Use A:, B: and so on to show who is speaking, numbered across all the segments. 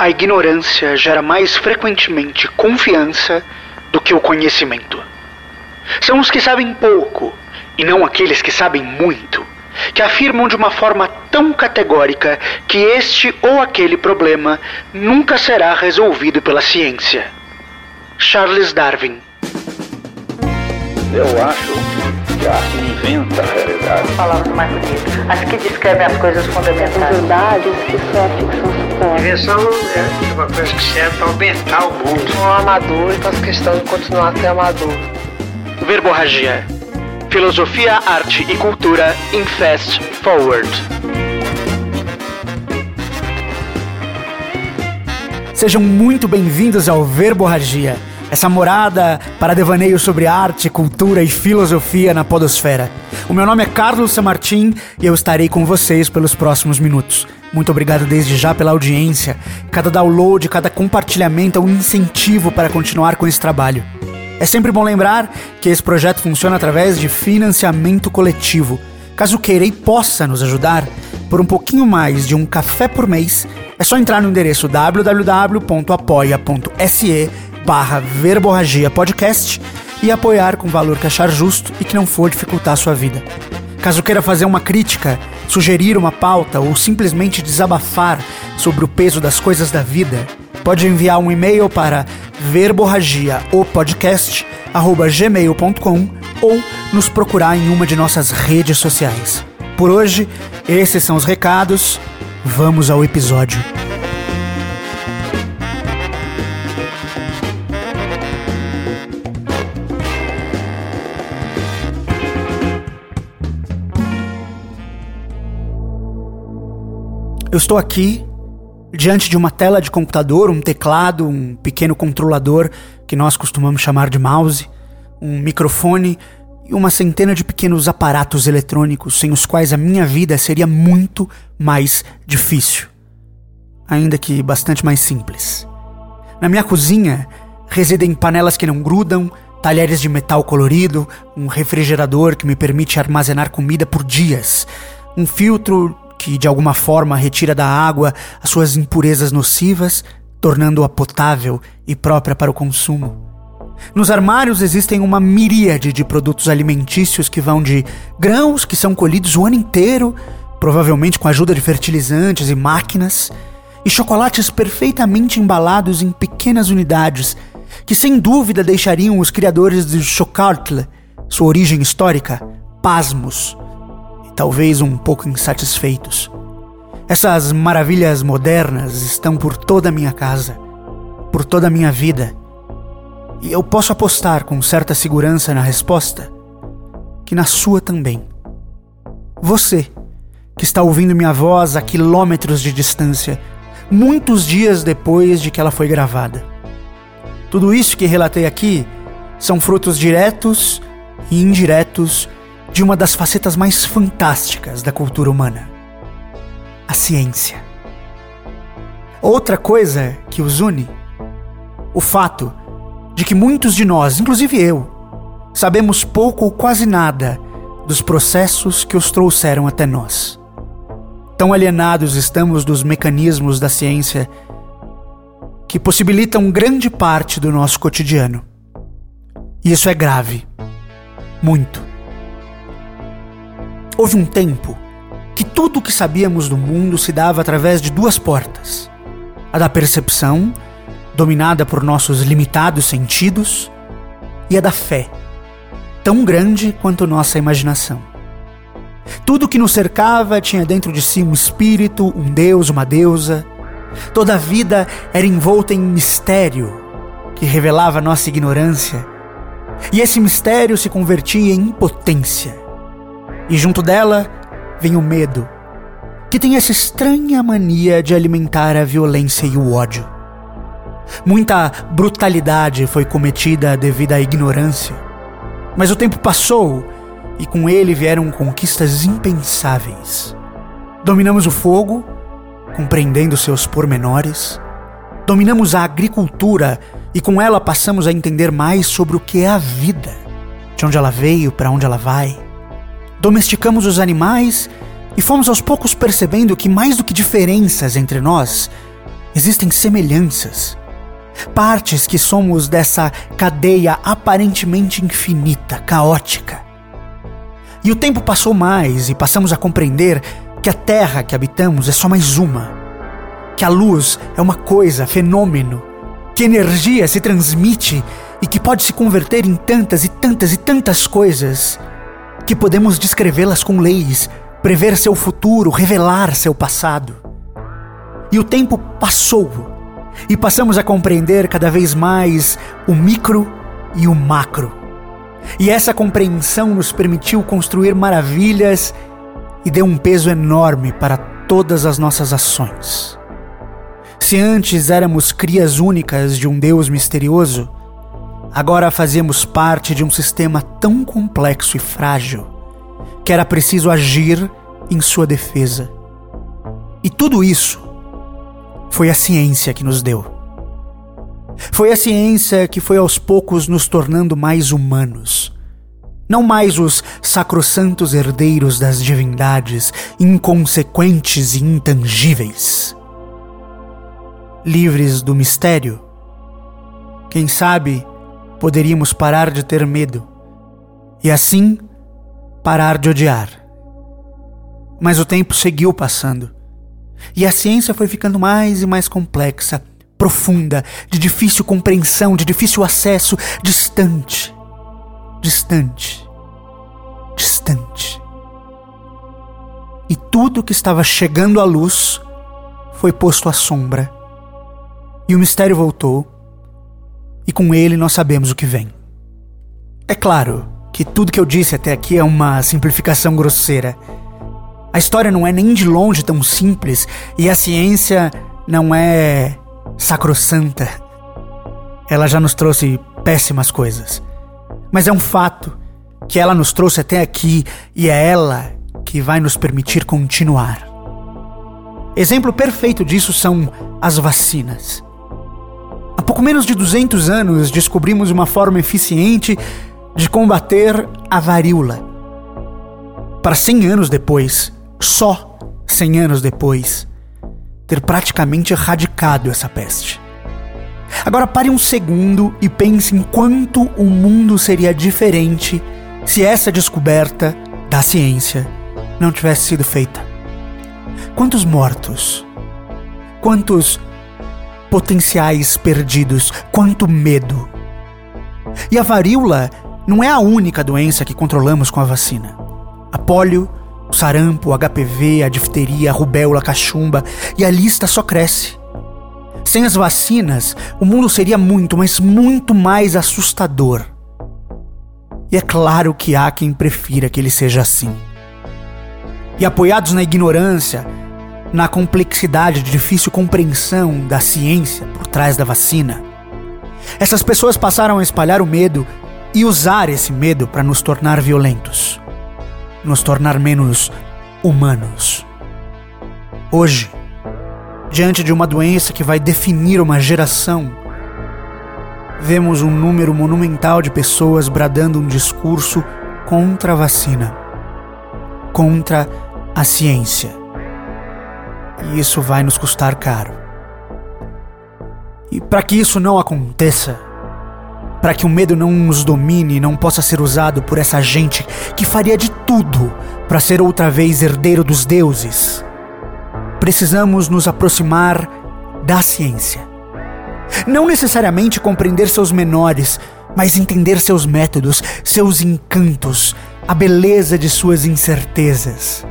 A: a ignorância gera mais frequentemente confiança do que o conhecimento. São os que sabem pouco, e não aqueles que sabem muito, que afirmam de uma forma tão categórica que este ou aquele problema nunca será resolvido pela ciência. Charles Darwin.
B: Eu acho que a inventa
C: Palavras mais bonitas. As que descrevem as coisas fundamentais.
D: verdades que só a ficção supõe.
E: Invenção é uma coisa que serve para aumentar o mundo.
F: Um amador e faço questão de continuar a ser amador.
A: Verborragia. Filosofia, arte e cultura em Fast Forward.
G: Sejam muito bem-vindos ao Verborragia, essa morada para devaneio sobre arte, cultura e filosofia na podosfera. O meu nome é Carlos Samartim e eu estarei com vocês pelos próximos minutos. Muito obrigado desde já pela audiência. Cada download, cada compartilhamento é um incentivo para continuar com esse trabalho. É sempre bom lembrar que esse projeto funciona através de financiamento coletivo. Caso queira e possa nos ajudar, por um pouquinho mais de um café por mês, é só entrar no endereço www.apoia.se barra verborragia podcast e apoiar com o valor que achar justo e que não for dificultar a sua vida. Caso queira fazer uma crítica, sugerir uma pauta ou simplesmente desabafar sobre o peso das coisas da vida, pode enviar um e-mail para verborragiaopodcast@gmail.com ou nos procurar em uma de nossas redes sociais. Por hoje, esses são os recados. Vamos ao episódio. Eu estou aqui diante de uma tela de computador, um teclado, um pequeno controlador que nós costumamos chamar de mouse, um microfone e uma centena de pequenos aparatos eletrônicos sem os quais a minha vida seria muito mais difícil, ainda que bastante mais simples. Na minha cozinha residem panelas que não grudam, talheres de metal colorido, um refrigerador que me permite armazenar comida por dias, um filtro que de alguma forma retira da água as suas impurezas nocivas, tornando-a potável e própria para o consumo. Nos armários existem uma miríade de produtos alimentícios que vão de grãos que são colhidos o ano inteiro, provavelmente com a ajuda de fertilizantes e máquinas, e chocolates perfeitamente embalados em pequenas unidades que sem dúvida deixariam os criadores de chocolat, sua origem histórica, pasmos talvez um pouco insatisfeitos. Essas maravilhas modernas estão por toda a minha casa, por toda a minha vida. E eu posso apostar com certa segurança na resposta que na sua também. Você, que está ouvindo minha voz a quilômetros de distância, muitos dias depois de que ela foi gravada. Tudo isso que relatei aqui são frutos diretos e indiretos de uma das facetas mais fantásticas da cultura humana: a ciência. Outra coisa que os une, o fato de que muitos de nós, inclusive eu, sabemos pouco ou quase nada dos processos que os trouxeram até nós. Tão alienados estamos dos mecanismos da ciência que possibilitam grande parte do nosso cotidiano. E isso é grave. Muito. Houve um tempo que tudo o que sabíamos do mundo se dava através de duas portas: a da percepção, dominada por nossos limitados sentidos, e a da fé, tão grande quanto nossa imaginação. Tudo que nos cercava tinha dentro de si um espírito, um deus, uma deusa. Toda a vida era envolta em mistério que revelava nossa ignorância, e esse mistério se convertia em impotência e junto dela vem o medo, que tem essa estranha mania de alimentar a violência e o ódio. Muita brutalidade foi cometida devido à ignorância, mas o tempo passou e com ele vieram conquistas impensáveis. Dominamos o fogo, compreendendo seus pormenores, dominamos a agricultura e com ela passamos a entender mais sobre o que é a vida, de onde ela veio, para onde ela vai domesticamos os animais e fomos aos poucos percebendo que, mais do que diferenças entre nós, existem semelhanças, partes que somos dessa cadeia aparentemente infinita, caótica. E o tempo passou mais e passamos a compreender que a terra que habitamos é só mais uma, que a luz é uma coisa, fenômeno, que energia se transmite e que pode se converter em tantas e tantas e tantas coisas que podemos descrevê-las com leis, prever seu futuro, revelar seu passado. E o tempo passou e passamos a compreender cada vez mais o micro e o macro. E essa compreensão nos permitiu construir maravilhas e deu um peso enorme para todas as nossas ações. Se antes éramos crias únicas de um Deus misterioso, agora fazíamos parte de um sistema tão complexo e frágil que era preciso agir em sua defesa. E tudo isso foi a ciência que nos deu. Foi a ciência que foi aos poucos nos tornando mais humanos. Não mais os sacrossantos herdeiros das divindades, inconsequentes e intangíveis. Livres do mistério, quem sabe poderíamos parar de ter medo e assim parar de odiar. Mas o tempo seguiu passando e a ciência foi ficando mais e mais complexa, profunda, de difícil compreensão, de difícil acesso, distante, distante, distante. E tudo que estava chegando à luz foi posto à sombra. E o mistério voltou, e com ele nós sabemos o que vem. É claro que tudo que eu disse até aqui é uma simplificação grosseira a história não é nem de longe tão simples e a ciência não é sacrossanta. Ela já nos trouxe péssimas coisas. Mas é um fato que ela nos trouxe até aqui e é ela que vai nos permitir continuar. Exemplo perfeito disso são as vacinas. Pouco menos de 200 anos descobrimos uma forma eficiente de combater a varíola. Para 100 anos depois, só 100 anos depois, ter praticamente erradicado essa peste. Agora pare um segundo e pense em quanto o mundo seria diferente se essa descoberta da ciência não tivesse sido feita. Quantos mortos? Quantos potenciais perdidos? Quanto medo? E a varíola não é a única doença que controlamos com a vacina. A polio o sarampo, o HPV, a difteria, a rubéola, a cachumba, e a lista só cresce. Sem as vacinas, o mundo seria muito, mas muito mais assustador. E é claro que há quem prefira que ele seja assim. E apoiados na ignorância, na complexidade de difícil compreensão da ciência por trás da vacina, essas pessoas passaram a espalhar o medo e usar esse medo para nos tornar violentos nos tornar menos humanos. Hoje, diante de uma doença que vai definir uma geração, vemos um número monumental de pessoas bradando um discurso contra a vacina, contra a ciência. E isso vai nos custar caro. E para que isso não aconteça, para que o medo não nos domine e não possa ser usado por essa gente que faria de tudo para ser outra vez herdeiro dos deuses. Precisamos nos aproximar da ciência. Não necessariamente compreender seus menores, mas entender seus métodos, seus encantos, a beleza de suas incertezas.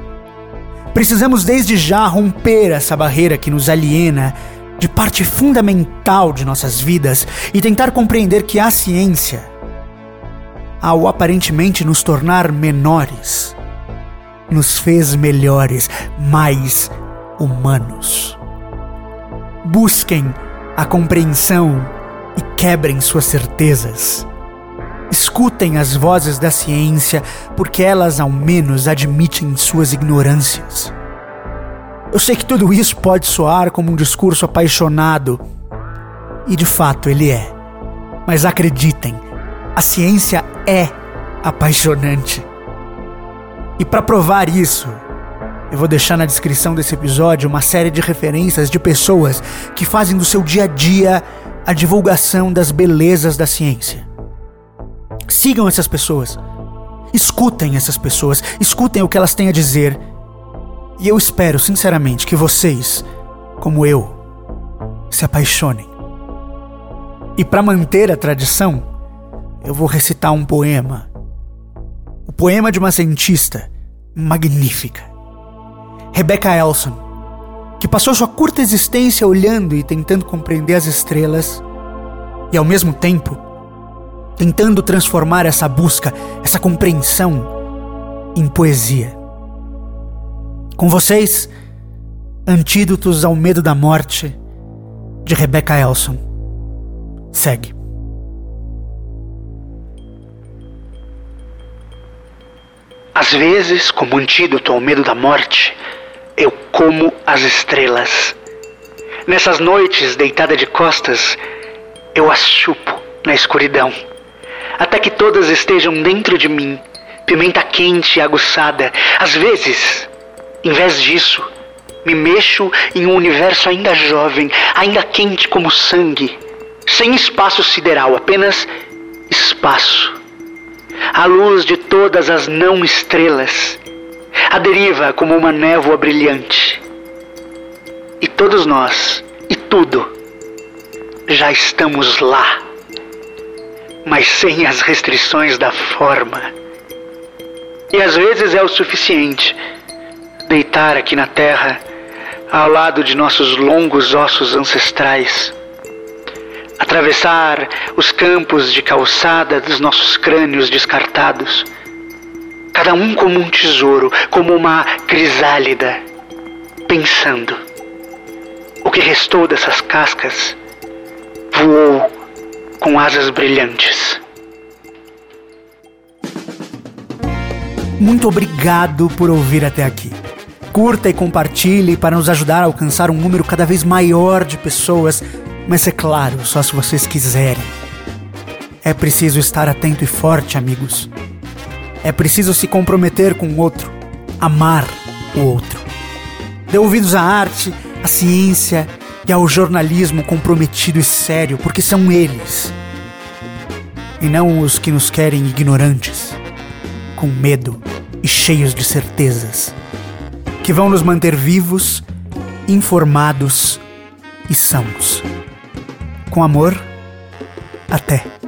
G: Precisamos desde já romper essa barreira que nos aliena de parte fundamental de nossas vidas e tentar compreender que a ciência, ao aparentemente nos tornar menores, nos fez melhores, mais humanos. Busquem a compreensão e quebrem suas certezas. Escutem as vozes da ciência, porque elas ao menos admitem suas ignorâncias. Eu sei que tudo isso pode soar como um discurso apaixonado, e de fato ele é. Mas acreditem, a ciência é apaixonante. E para provar isso, Eu vou deixar na descrição desse episódio uma série de referências de pessoas que fazem do seu dia a dia a divulgação das belezas da ciência. Sigam essas pessoas. Escutem essas pessoas, escutem o que elas têm a dizer. E eu espero, sinceramente, que vocês, como eu, se apaixonem. E para manter a tradição, eu vou recitar um poema. O poema de uma cientista magnífica. Rebecca Elson, que passou sua curta existência olhando e tentando compreender as estrelas e ao mesmo tempo tentando transformar essa busca, essa compreensão em poesia. Com vocês, Antídotos ao Medo da Morte, de Rebecca Elson. Segue.
A: Às vezes, como antídoto ao medo da morte, eu como as estrelas. Nessas noites, deitada de costas, eu as chupo na escuridão, até que todas estejam dentro de mim, pimenta quente e aguçada. Às vezes, em vez disso, me mexo em um universo ainda jovem, ainda quente como sangue, sem espaço sideral, apenas espaço a luz de todas as não estrelas, a deriva como uma névoa brilhante. E todos nós, e tudo, já estamos lá, mas sem as restrições da forma. E às vezes é o suficiente deitar aqui na terra, ao lado de nossos longos ossos ancestrais atravessar os campos de calçada dos nossos crânios descartados, cada um como um tesouro, como uma crisálida, pensando. O que restou dessas cascas voou com asas brilhantes.
G: Muito obrigado por ouvir até aqui. Curta e compartilhe para nos ajudar a alcançar um número cada vez maior de pessoas mas é claro, só se vocês quiserem. É preciso estar atento e forte, amigos. É preciso se comprometer com o outro, amar o outro. Dê ouvidos à arte, à ciência e ao jornalismo comprometido e sério, porque são eles. E não os que nos querem ignorantes, com medo e cheios de certezas, que vão nos manter vivos, informados e sãos. Com amor, até.